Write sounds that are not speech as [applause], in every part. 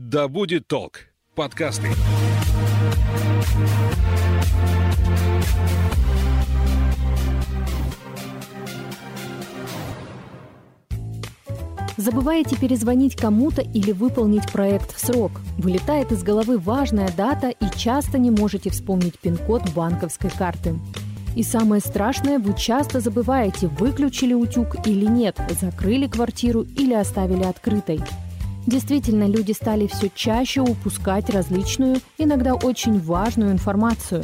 Да будет толк. Подкасты. Забываете перезвонить кому-то или выполнить проект в срок. Вылетает из головы важная дата и часто не можете вспомнить пин-код банковской карты. И самое страшное, вы часто забываете, выключили утюг или нет, закрыли квартиру или оставили открытой. Действительно, люди стали все чаще упускать различную, иногда очень важную информацию.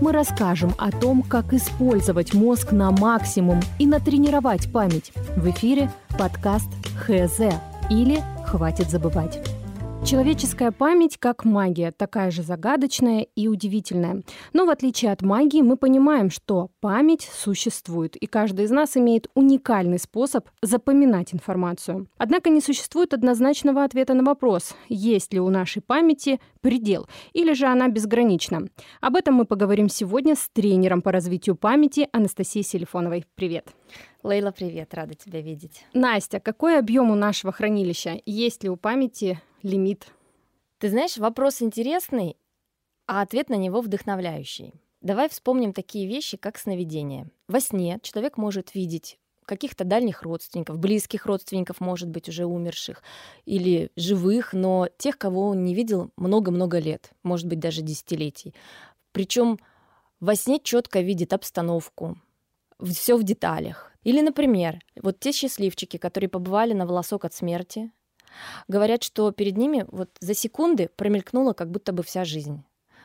Мы расскажем о том, как использовать мозг на максимум и натренировать память. В эфире подкаст ХЗ или «Хватит забывать». Человеческая память как магия, такая же загадочная и удивительная. Но в отличие от магии мы понимаем, что память существует, и каждый из нас имеет уникальный способ запоминать информацию. Однако не существует однозначного ответа на вопрос, есть ли у нашей памяти предел, или же она безгранична. Об этом мы поговорим сегодня с тренером по развитию памяти Анастасией Селифоновой. Привет! Лейла, привет, рада тебя видеть. Настя, какой объем у нашего хранилища? Есть ли у памяти лимит? Ты знаешь, вопрос интересный, а ответ на него вдохновляющий. Давай вспомним такие вещи, как сновидение. Во сне человек может видеть каких-то дальних родственников, близких родственников, может быть, уже умерших, или живых, но тех, кого он не видел много-много лет, может быть, даже десятилетий. Причем во сне четко видит обстановку, все в деталях. Или, например, вот те счастливчики, которые побывали на волосок от смерти, Говорят, что перед ними вот за секунды промелькнула как будто бы вся жизнь.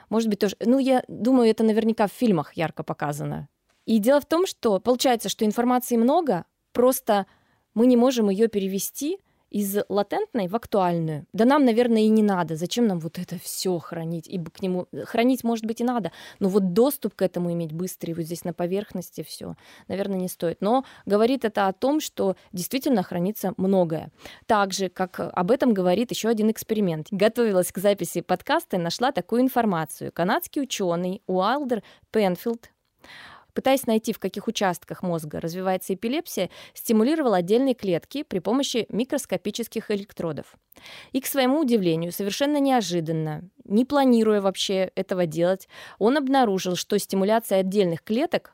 Может быть, тоже... Ну, я думаю, это наверняка в фильмах ярко показано. И дело в том, что получается, что информации много, просто мы не можем ее перевести из латентной в актуальную. Да нам, наверное, и не надо. Зачем нам вот это все хранить? Ибо к нему хранить, может быть, и надо, но вот доступ к этому иметь быстрый, вот здесь на поверхности все, наверное, не стоит. Но говорит это о том, что действительно хранится многое. Также, как об этом говорит еще один эксперимент. Готовилась к записи подкаста и нашла такую информацию. Канадский ученый Уайлдер Пенфилд пытаясь найти, в каких участках мозга развивается эпилепсия, стимулировал отдельные клетки при помощи микроскопических электродов. И, к своему удивлению, совершенно неожиданно, не планируя вообще этого делать, он обнаружил, что стимуляция отдельных клеток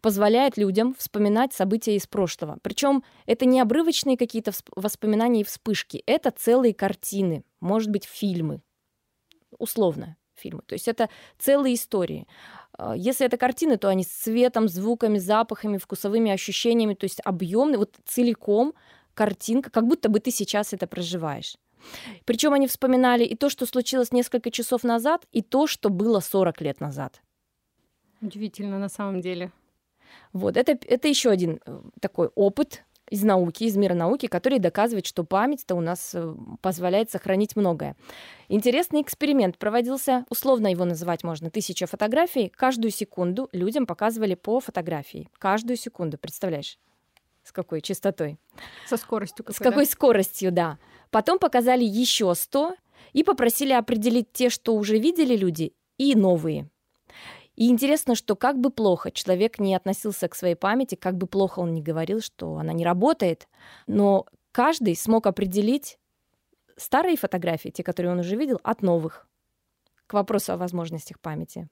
позволяет людям вспоминать события из прошлого. Причем это не обрывочные какие-то воспоминания и вспышки, это целые картины, может быть, фильмы, условно фильмы. То есть это целые истории. А, если это картины, то они с цветом, звуками, запахами, вкусовыми ощущениями, то есть объемные, вот целиком картинка, как будто бы ты сейчас это проживаешь. Причем они вспоминали и то, что случилось несколько часов назад, и то, что было 40 лет назад. Удивительно на самом деле. Вот, это, это еще один э, такой опыт, из науки, из мира науки, который доказывает, что память-то у нас э, позволяет сохранить многое. Интересный эксперимент проводился, условно его называть можно, тысяча фотографий. Каждую секунду людям показывали по фотографии. Каждую секунду, представляешь? С какой частотой? Со скоростью какой, С какой да? скоростью, да. Потом показали еще 100 и попросили определить те, что уже видели люди, и новые. И интересно, что как бы плохо человек не относился к своей памяти, как бы плохо он не говорил, что она не работает, но каждый смог определить старые фотографии, те, которые он уже видел, от новых. К вопросу о возможностях памяти.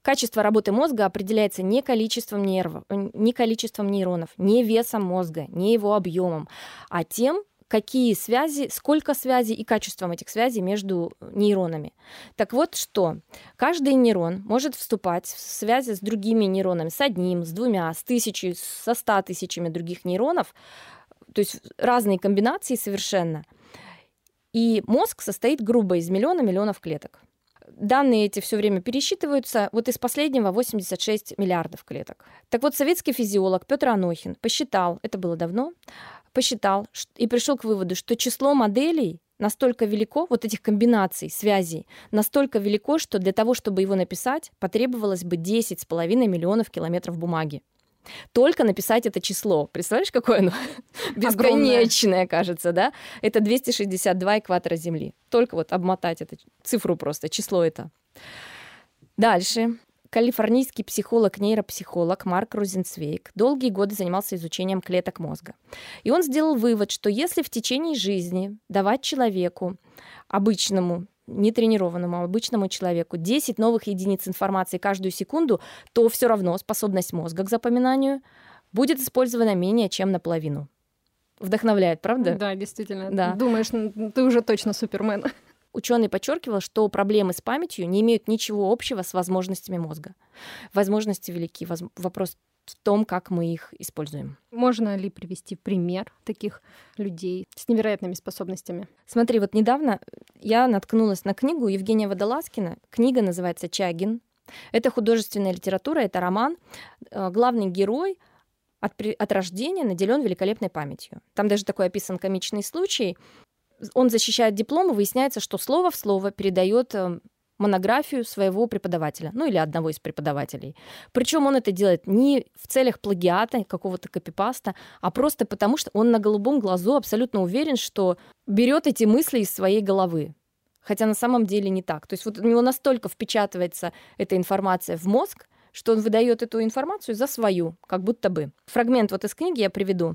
Качество работы мозга определяется не количеством нервов, не количеством нейронов, не весом мозга, не его объемом, а тем, какие связи, сколько связей и качеством этих связей между нейронами. Так вот что, каждый нейрон может вступать в связи с другими нейронами, с одним, с двумя, с тысячей, со ста тысячами других нейронов, то есть разные комбинации совершенно. И мозг состоит грубо из миллиона миллионов клеток. Данные эти все время пересчитываются. Вот из последнего 86 миллиардов клеток. Так вот, советский физиолог Петр Анохин посчитал, это было давно, посчитал и пришел к выводу, что число моделей настолько велико, вот этих комбинаций, связей, настолько велико, что для того, чтобы его написать, потребовалось бы 10,5 миллионов километров бумаги. Только написать это число. Представляешь, какое оно? [laughs] Бесконечное, кажется, да? Это 262 экватора Земли. Только вот обмотать эту цифру просто, число это. Дальше. Калифорнийский психолог-нейропсихолог Марк Розенцвейк долгие годы занимался изучением клеток мозга. И он сделал вывод, что если в течение жизни давать человеку, обычному, нетренированному, обычному человеку 10 новых единиц информации каждую секунду, то все равно способность мозга к запоминанию будет использована менее чем наполовину. Вдохновляет, правда? Да, действительно. Да. Думаешь, ты уже точно супермен. Ученый подчеркивал, что проблемы с памятью не имеют ничего общего с возможностями мозга. Возможности велики. Вопрос в том, как мы их используем. Можно ли привести пример таких людей с невероятными способностями? Смотри, вот недавно я наткнулась на книгу Евгения Водолазкина. Книга называется «Чагин». Это художественная литература, это роман. Э, главный герой от, от рождения наделен великолепной памятью. Там даже такой описан комичный случай. Он защищает диплом, и выясняется, что слово в слово передает э, монографию своего преподавателя, ну или одного из преподавателей. Причем он это делает не в целях плагиата, какого-то копипаста, а просто потому, что он на голубом глазу абсолютно уверен, что берет эти мысли из своей головы. Хотя на самом деле не так. То есть вот у него настолько впечатывается эта информация в мозг, что он выдает эту информацию за свою, как будто бы. Фрагмент вот из книги я приведу.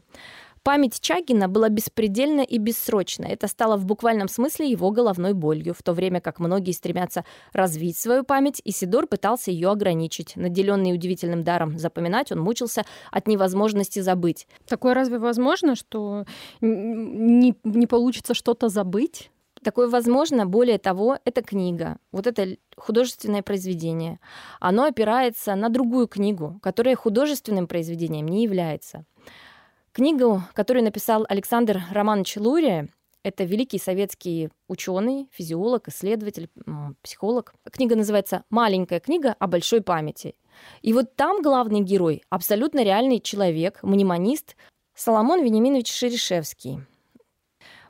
Память Чагина была беспредельна и бессрочна. Это стало в буквальном смысле его головной болью, в то время как многие стремятся развить свою память, Исидор пытался ее ограничить. Наделенный удивительным даром запоминать, он мучился от невозможности забыть. Такое разве возможно, что не, не получится что-то забыть? Такое возможно. Более того, эта книга, вот это художественное произведение, оно опирается на другую книгу, которая художественным произведением не является. Книгу, которую написал Александр Романович Лурия, это великий советский ученый, физиолог, исследователь, психолог. Книга называется «Маленькая книга о большой памяти». И вот там главный герой – абсолютно реальный человек, мнемонист Соломон Вениаминович Шерешевский –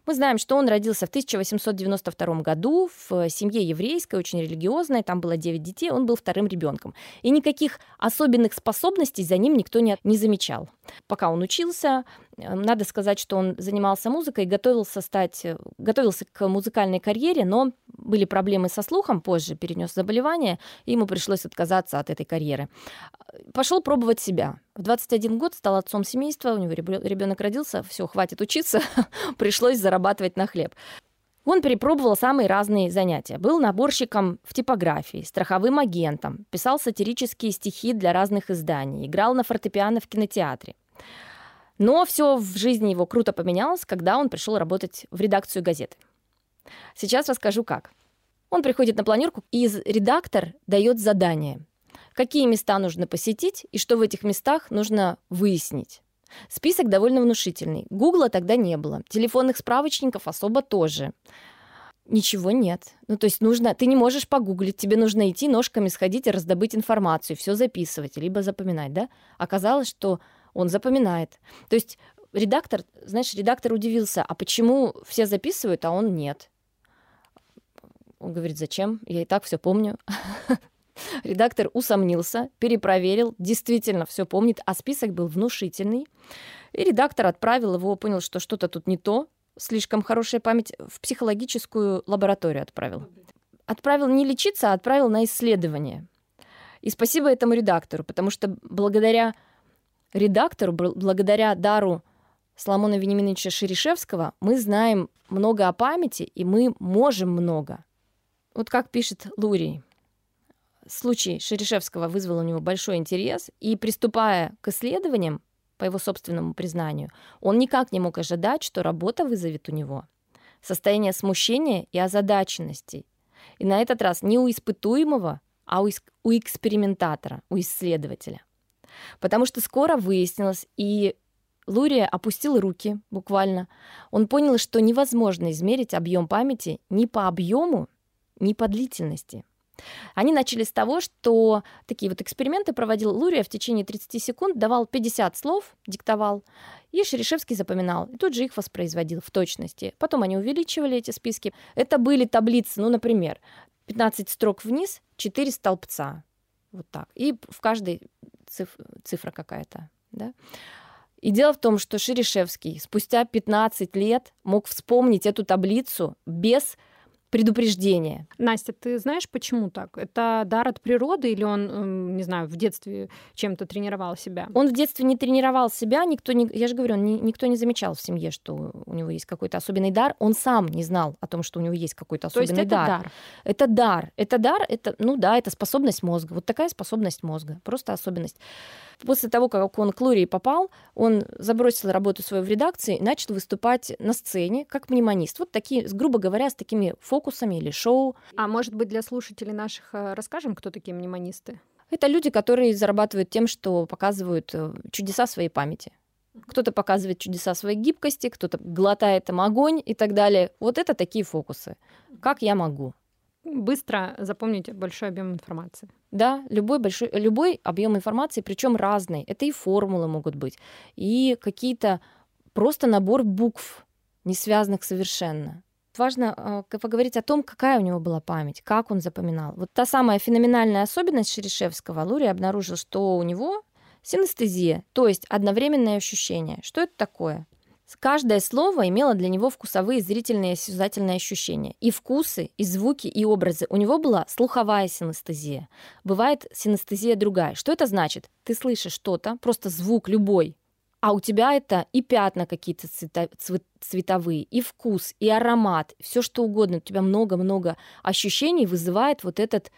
мы знаем, что он родился в 1892 году в семье еврейской, очень религиозной, там было 9 детей, он был вторым ребенком. И никаких особенных способностей за ним никто не, не замечал. Пока он учился, надо сказать, что он занимался музыкой, готовился стать, готовился к музыкальной карьере, но были проблемы со слухом, позже перенес заболевание, и ему пришлось отказаться от этой карьеры. Пошел пробовать себя. В 21 год стал отцом семейства, у него ребенок родился, все, хватит учиться, [laughs] пришлось зарабатывать на хлеб. Он перепробовал самые разные занятия. Был наборщиком в типографии, страховым агентом, писал сатирические стихи для разных изданий, играл на фортепиано в кинотеатре. Но все в жизни его круто поменялось, когда он пришел работать в редакцию газеты. Сейчас расскажу как. Он приходит на планерку, и редактор дает задание. Какие места нужно посетить и что в этих местах нужно выяснить. Список довольно внушительный. Гугла тогда не было. Телефонных справочников особо тоже. Ничего нет. Ну, то есть нужно, ты не можешь погуглить, тебе нужно идти ножками сходить и раздобыть информацию, все записывать, либо запоминать, да? Оказалось, что он запоминает. То есть редактор, знаешь, редактор удивился, а почему все записывают, а он нет? Он говорит, зачем? Я и так все помню. [laughs] Редактор усомнился, перепроверил, действительно все помнит, а список был внушительный. И редактор отправил его, понял, что что-то тут не то, слишком хорошая память, в психологическую лабораторию отправил. Отправил не лечиться, а отправил на исследование. И спасибо этому редактору, потому что благодаря редактору, благодаря дару Соломона Вениаминовича Шерешевского мы знаем много о памяти, и мы можем много. Вот как пишет Лурий. Случай Шерешевского вызвал у него большой интерес, и приступая к исследованиям, по его собственному признанию, он никак не мог ожидать, что работа вызовет у него состояние смущения и озадаченности. И на этот раз не у испытуемого, а у, у экспериментатора, у исследователя. Потому что скоро выяснилось, и Лурия опустил руки буквально. Он понял, что невозможно измерить объем памяти ни по объему, ни по длительности. Они начали с того, что такие вот эксперименты проводил Лурия в течение 30 секунд, давал 50 слов, диктовал, и Шерешевский запоминал, и тут же их воспроизводил в точности. Потом они увеличивали эти списки. Это были таблицы, ну, например, 15 строк вниз, 4 столбца. Вот так. И в каждой циф- цифра какая-то. Да? И дело в том, что Шерешевский спустя 15 лет мог вспомнить эту таблицу без предупреждение. Настя, ты знаешь, почему так? Это дар от природы или он, эм, не знаю, в детстве чем-то тренировал себя? Он в детстве не тренировал себя, никто не, я же говорю, он не, никто не замечал в семье, что у него есть какой-то особенный дар. Он сам не знал о том, что у него есть какой-то особенный То есть это дар. дар. Это дар. Это дар, это, ну да, это способность мозга. Вот такая способность мозга, просто особенность. После того, как он к Лурии попал, он забросил работу свою в редакции и начал выступать на сцене как мнемонист. Вот такие, грубо говоря, с такими фокусами или шоу. А может быть, для слушателей наших э, расскажем, кто такие мнемонисты? Это люди, которые зарабатывают тем, что показывают э, чудеса своей памяти. Кто-то показывает чудеса своей гибкости, кто-то глотает им огонь и так далее. Вот это такие фокусы. Как я могу? Быстро запомнить большой объем информации. Да, любой большой, любой объем информации, причем разный. Это и формулы могут быть, и какие-то просто набор букв, не связанных совершенно. Важно э, поговорить о том, какая у него была память, как он запоминал. Вот та самая феноменальная особенность Шерешевского. Лури обнаружил, что у него синестезия, то есть одновременное ощущение. Что это такое? Каждое слово имело для него вкусовые, зрительные осязательные ощущения. И вкусы, и звуки, и образы. У него была слуховая синестезия. Бывает синестезия другая. Что это значит? Ты слышишь что-то, просто звук любой, а у тебя это и пятна какие-то цвета, цветовые, и вкус, и аромат, все что угодно. У тебя много-много ощущений вызывает вот этот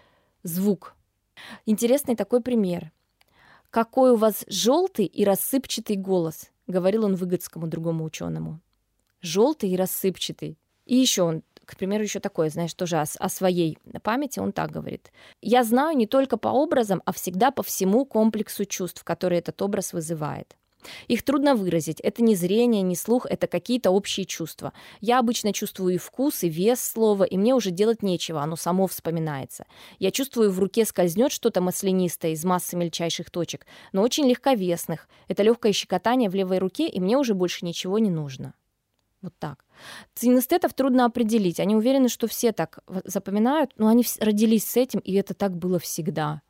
звук. Интересный такой пример. Какой у вас желтый и рассыпчатый голос – говорил он Выгодскому другому ученому. Желтый и рассыпчатый. И еще он, к примеру, еще такое, знаешь, тоже о, о своей памяти он так говорит. Я знаю не только по образам, а всегда по всему комплексу чувств, которые этот образ вызывает. Их трудно выразить. Это не зрение, не слух, это какие-то общие чувства. Я обычно чувствую и вкус, и вес слова, и мне уже делать нечего, оно само вспоминается. Я чувствую, в руке скользнет что-то маслянистое из массы мельчайших точек, но очень легковесных. Это легкое щекотание в левой руке, и мне уже больше ничего не нужно. Вот так. Синестетов трудно определить. Они уверены, что все так запоминают, но они родились с этим, и это так было всегда.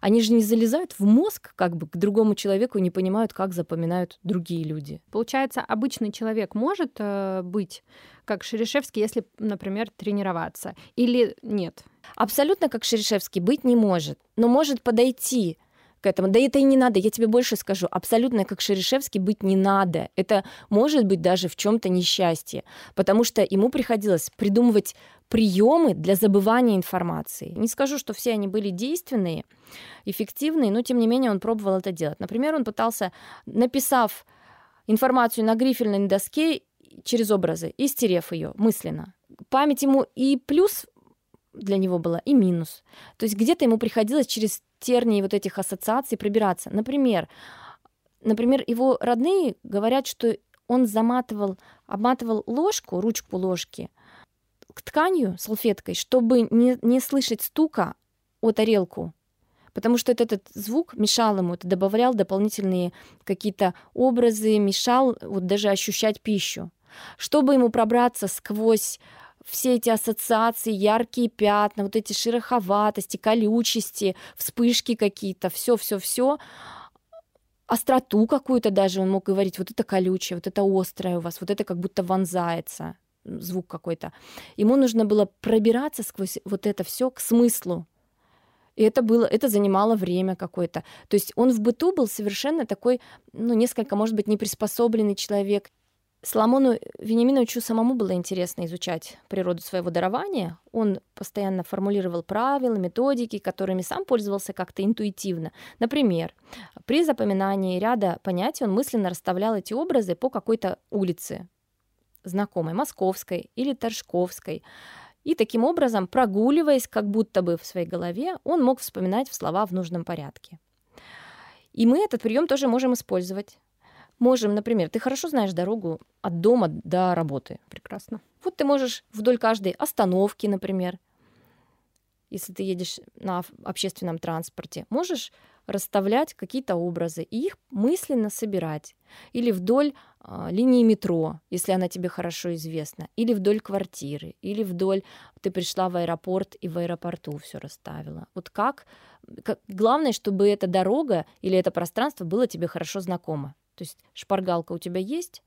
Они же не залезают в мозг как бы к другому человеку и не понимают, как запоминают другие люди. Получается, обычный человек может э, быть как Шерешевский, если, например, тренироваться, или нет? Абсолютно как Шерешевский быть не может, но может подойти к этому. Да это и не надо, я тебе больше скажу. Абсолютно как Шерешевский быть не надо. Это может быть даже в чем-то несчастье, потому что ему приходилось придумывать приемы для забывания информации. Не скажу, что все они были действенные, эффективные, но тем не менее он пробовал это делать. Например, он пытался, написав информацию на грифельной доске через образы и стерев ее мысленно. Память ему и плюс для него была, и минус. То есть где-то ему приходилось через тернии вот этих ассоциаций пробираться. Например, например, его родные говорят, что он заматывал, обматывал ложку, ручку ложки к тканью, салфеткой, чтобы не, не слышать стука о тарелку, потому что этот, этот звук мешал ему, это добавлял дополнительные какие-то образы, мешал вот даже ощущать пищу. Чтобы ему пробраться сквозь все эти ассоциации, яркие пятна, вот эти шероховатости, колючести, вспышки какие-то, все-все-все, остроту какую-то даже он мог говорить, вот это колючее, вот это острое у вас, вот это как будто вонзается, звук какой-то. Ему нужно было пробираться сквозь вот это все к смыслу. И это было, это занимало время какое-то. То есть он в быту был совершенно такой, ну, несколько, может быть, неприспособленный человек, Соломону Вениаминовичу самому было интересно изучать природу своего дарования. Он постоянно формулировал правила, методики, которыми сам пользовался как-то интуитивно. Например, при запоминании ряда понятий он мысленно расставлял эти образы по какой-то улице, знакомой, Московской или Торжковской. И таким образом, прогуливаясь как будто бы в своей голове, он мог вспоминать слова в нужном порядке. И мы этот прием тоже можем использовать можем, например, ты хорошо знаешь дорогу от дома до работы. Прекрасно. Вот ты можешь вдоль каждой остановки, например, если ты едешь на общественном транспорте, можешь расставлять какие-то образы и их мысленно собирать. Или вдоль э, линии метро, если она тебе хорошо известна, или вдоль квартиры, или вдоль ты пришла в аэропорт и в аэропорту все расставила. Вот как, как главное, чтобы эта дорога или это пространство было тебе хорошо знакомо. То есть шпаргалка у тебя есть,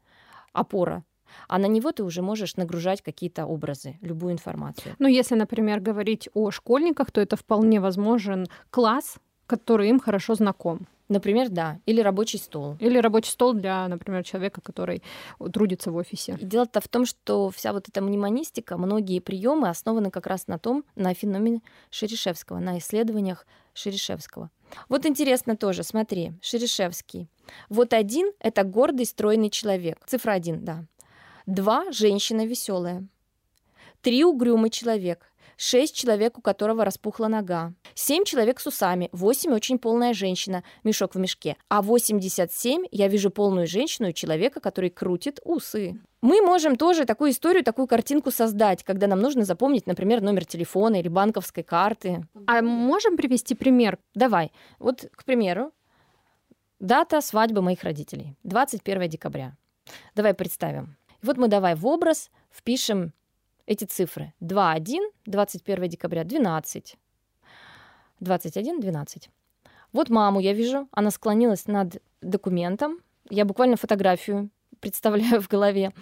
опора, а на него ты уже можешь нагружать какие-то образы, любую информацию. Ну, если, например, говорить о школьниках, то это вполне возможен класс, который им хорошо знаком. Например, да. Или рабочий стол. Или рабочий стол для, например, человека, который трудится в офисе. Дело-то в том, что вся вот эта мнемонистика, многие приемы основаны как раз на том, на феномене Шерешевского, на исследованиях Шерешевского. Вот интересно тоже, смотри, Шерешевский. Вот один — это гордый, стройный человек. Цифра один, да. Два — женщина веселая. Три — угрюмый человек. Шесть человек, у которого распухла нога. Семь человек с усами. Восемь очень полная женщина, мешок в мешке. А 87 я вижу полную женщину и человека, который крутит усы. Мы можем тоже такую историю, такую картинку создать, когда нам нужно запомнить, например, номер телефона или банковской карты. А можем привести пример? Давай. Вот, к примеру, дата свадьбы моих родителей. 21 декабря. Давай представим. Вот мы давай в образ впишем эти цифры. 2, 1, 21 декабря, 12. 21, 12. Вот маму я вижу, она склонилась над документом. Я буквально фотографию представляю в голове.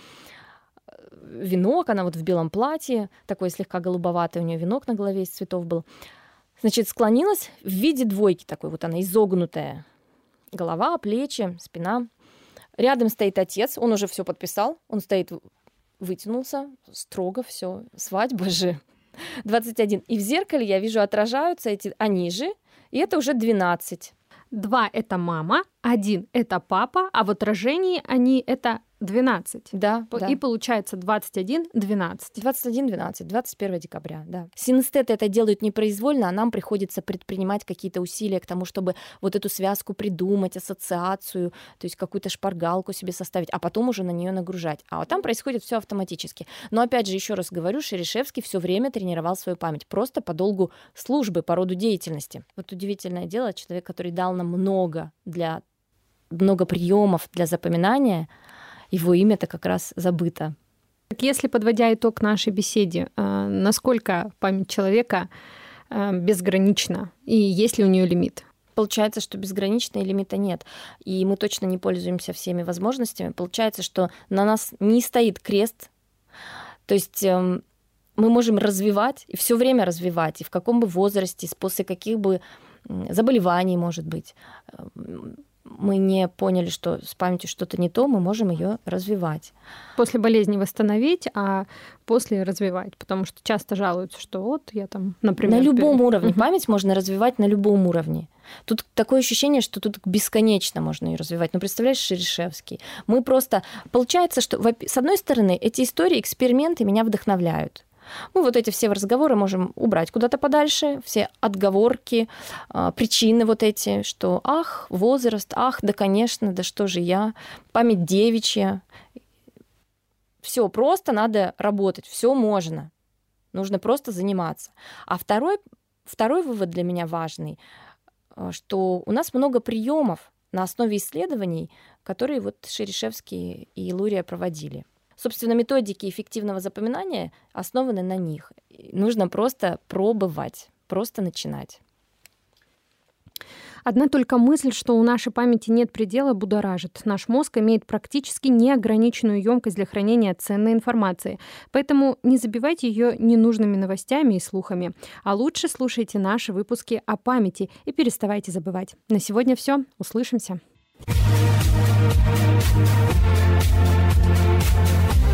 Венок, она вот в белом платье, такой слегка голубоватый, у нее венок на голове из цветов был. Значит, склонилась в виде двойки такой, вот она изогнутая. Голова, плечи, спина. Рядом стоит отец, он уже все подписал, он стоит вытянулся, строго все, свадьба же. 21. И в зеркале я вижу, отражаются эти, они же, и это уже 12. Два — это мама, один — это папа, а в отражении они — это 12. Да, и да. получается 21, 12. 21, 12, 21 декабря, да. Синестеты это делают непроизвольно, а нам приходится предпринимать какие-то усилия к тому, чтобы вот эту связку придумать, ассоциацию, то есть какую-то шпаргалку себе составить, а потом уже на нее нагружать. А вот там происходит все автоматически. Но опять же, еще раз говорю, Шерешевский все время тренировал свою память, просто по долгу службы, по роду деятельности. Вот удивительное дело, человек, который дал нам много для много приемов для запоминания, его имя-то как раз забыто. Так если, подводя итог нашей беседе, э, насколько память человека э, безгранична и есть ли у нее лимит? Получается, что безграничного лимита нет, и мы точно не пользуемся всеми возможностями. Получается, что на нас не стоит крест, то есть эм, мы можем развивать и все время развивать, и в каком бы возрасте, после каких бы заболеваний, может быть, эм, мы не поняли, что с памятью что-то не то, мы можем ее развивать. После болезни восстановить, а после развивать, потому что часто жалуются, что вот я там, например... На любом перед... уровне. Угу. Память можно развивать на любом уровне. Тут такое ощущение, что тут бесконечно можно ее развивать. Ну, представляешь, Шерешевский. Мы просто... Получается, что, с одной стороны, эти истории, эксперименты меня вдохновляют. Мы вот эти все разговоры можем убрать куда-то подальше, все отговорки, а, причины вот эти, что ах, возраст, ах, да, конечно, да что же я, память девичья. Все просто надо работать, все можно. Нужно просто заниматься. А второй, второй вывод для меня важный, а, что у нас много приемов на основе исследований, которые вот Шерешевский и Лурия проводили. Собственно, методики эффективного запоминания основаны на них. Нужно просто пробовать, просто начинать. Одна только мысль, что у нашей памяти нет предела, будоражит. Наш мозг имеет практически неограниченную емкость для хранения ценной информации. Поэтому не забивайте ее ненужными новостями и слухами. А лучше слушайте наши выпуски о памяти и переставайте забывать. На сегодня все. Услышимся. Thank you.